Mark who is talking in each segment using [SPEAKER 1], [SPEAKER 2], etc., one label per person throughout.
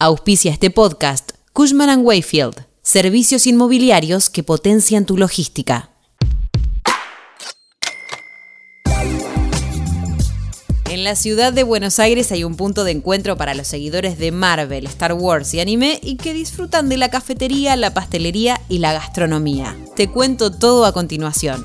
[SPEAKER 1] Auspicia este podcast Cushman ⁇ Wayfield, servicios inmobiliarios que potencian tu logística. En la ciudad de Buenos Aires hay un punto de encuentro para los seguidores de Marvel, Star Wars y anime y que disfrutan de la cafetería, la pastelería y la gastronomía. Te cuento todo a continuación.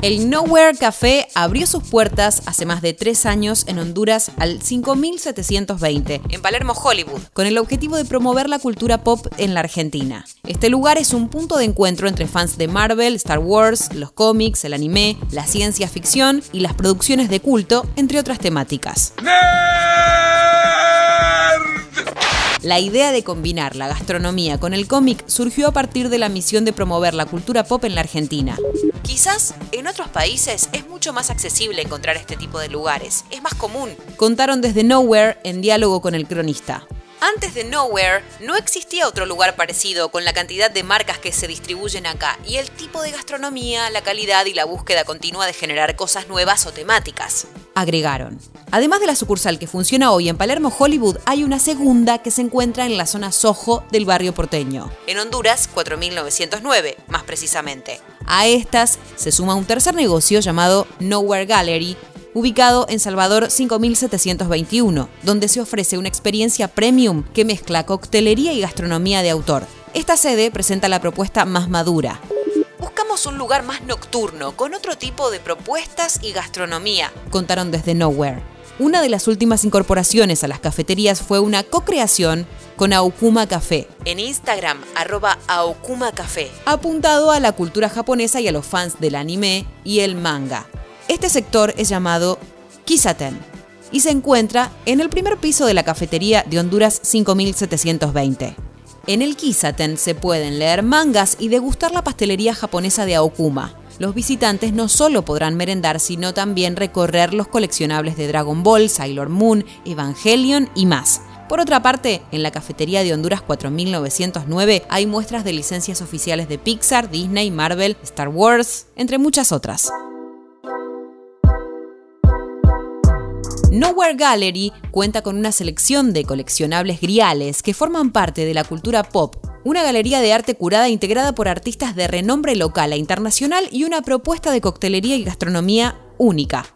[SPEAKER 1] El Nowhere Café abrió sus puertas hace más de tres años en Honduras al 5720, en Palermo, Hollywood, con el objetivo de promover la cultura pop en la Argentina. Este lugar es un punto de encuentro entre fans de Marvel, Star Wars, los cómics, el anime, la ciencia ficción y las producciones de culto, entre otras temáticas. La idea de combinar la gastronomía con el cómic surgió a partir de la misión de promover la cultura pop en la Argentina. Quizás en otros países es mucho más accesible encontrar este tipo de lugares, es más común. Contaron desde Nowhere en diálogo con el cronista. Antes de Nowhere, no existía otro lugar parecido con la cantidad de marcas que se distribuyen acá y el tipo de gastronomía, la calidad y la búsqueda continua de generar cosas nuevas o temáticas. Agregaron. Además de la sucursal que funciona hoy en Palermo, Hollywood, hay una segunda que se encuentra en la zona Soho del barrio porteño. En Honduras, 4909, más precisamente. A estas se suma un tercer negocio llamado Nowhere Gallery, ubicado en Salvador 5721, donde se ofrece una experiencia premium que mezcla coctelería y gastronomía de autor. Esta sede presenta la propuesta más madura. Buscamos un lugar más nocturno, con otro tipo de propuestas y gastronomía, contaron desde Nowhere. Una de las últimas incorporaciones a las cafeterías fue una co-creación con Aokuma Café, en Instagram arroba Aokuma Café, apuntado a la cultura japonesa y a los fans del anime y el manga. Este sector es llamado Kisaten y se encuentra en el primer piso de la cafetería de Honduras 5720. En el Kisaten se pueden leer mangas y degustar la pastelería japonesa de Aokuma. Los visitantes no solo podrán merendar, sino también recorrer los coleccionables de Dragon Ball, Sailor Moon, Evangelion y más. Por otra parte, en la cafetería de Honduras 4909 hay muestras de licencias oficiales de Pixar, Disney, Marvel, Star Wars, entre muchas otras. Nowhere Gallery cuenta con una selección de coleccionables griales que forman parte de la cultura pop, una galería de arte curada integrada por artistas de renombre local e internacional y una propuesta de coctelería y gastronomía única.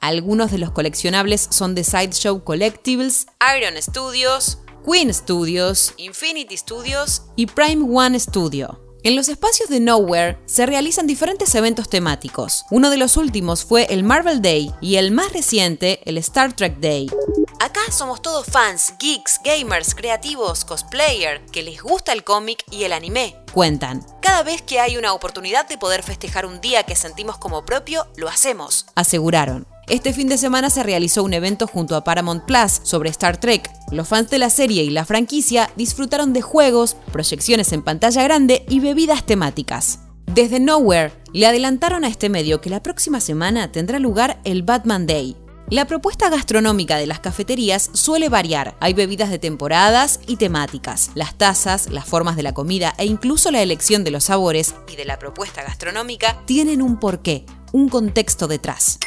[SPEAKER 1] Algunos de los coleccionables son de Sideshow Collectibles, Iron Studios, Queen Studios, Infinity Studios y Prime One Studio. En los espacios de Nowhere se realizan diferentes eventos temáticos. Uno de los últimos fue el Marvel Day y el más reciente, el Star Trek Day. Acá somos todos fans, geeks, gamers, creativos, cosplayer, que les gusta el cómic y el anime, cuentan. Cada vez que hay una oportunidad de poder festejar un día que sentimos como propio, lo hacemos, aseguraron. Este fin de semana se realizó un evento junto a Paramount Plus sobre Star Trek. Los fans de la serie y la franquicia disfrutaron de juegos, proyecciones en pantalla grande y bebidas temáticas. Desde Nowhere le adelantaron a este medio que la próxima semana tendrá lugar el Batman Day. La propuesta gastronómica de las cafeterías suele variar. Hay bebidas de temporadas y temáticas. Las tazas, las formas de la comida e incluso la elección de los sabores y de la propuesta gastronómica tienen un porqué, un contexto detrás.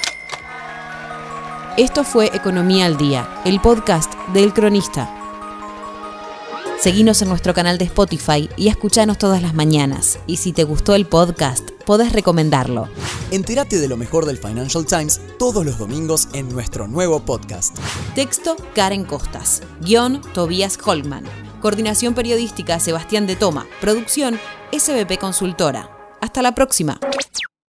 [SPEAKER 1] Esto fue Economía al Día, el podcast del Cronista. Seguinos en nuestro canal de Spotify y escuchanos todas las mañanas. Y si te gustó el podcast, podés recomendarlo.
[SPEAKER 2] Entérate de lo mejor del Financial Times todos los domingos en nuestro nuevo podcast.
[SPEAKER 1] Texto Karen Costas. Guión Tobias Holman. Coordinación periodística Sebastián de Toma. Producción SBP Consultora. Hasta la próxima.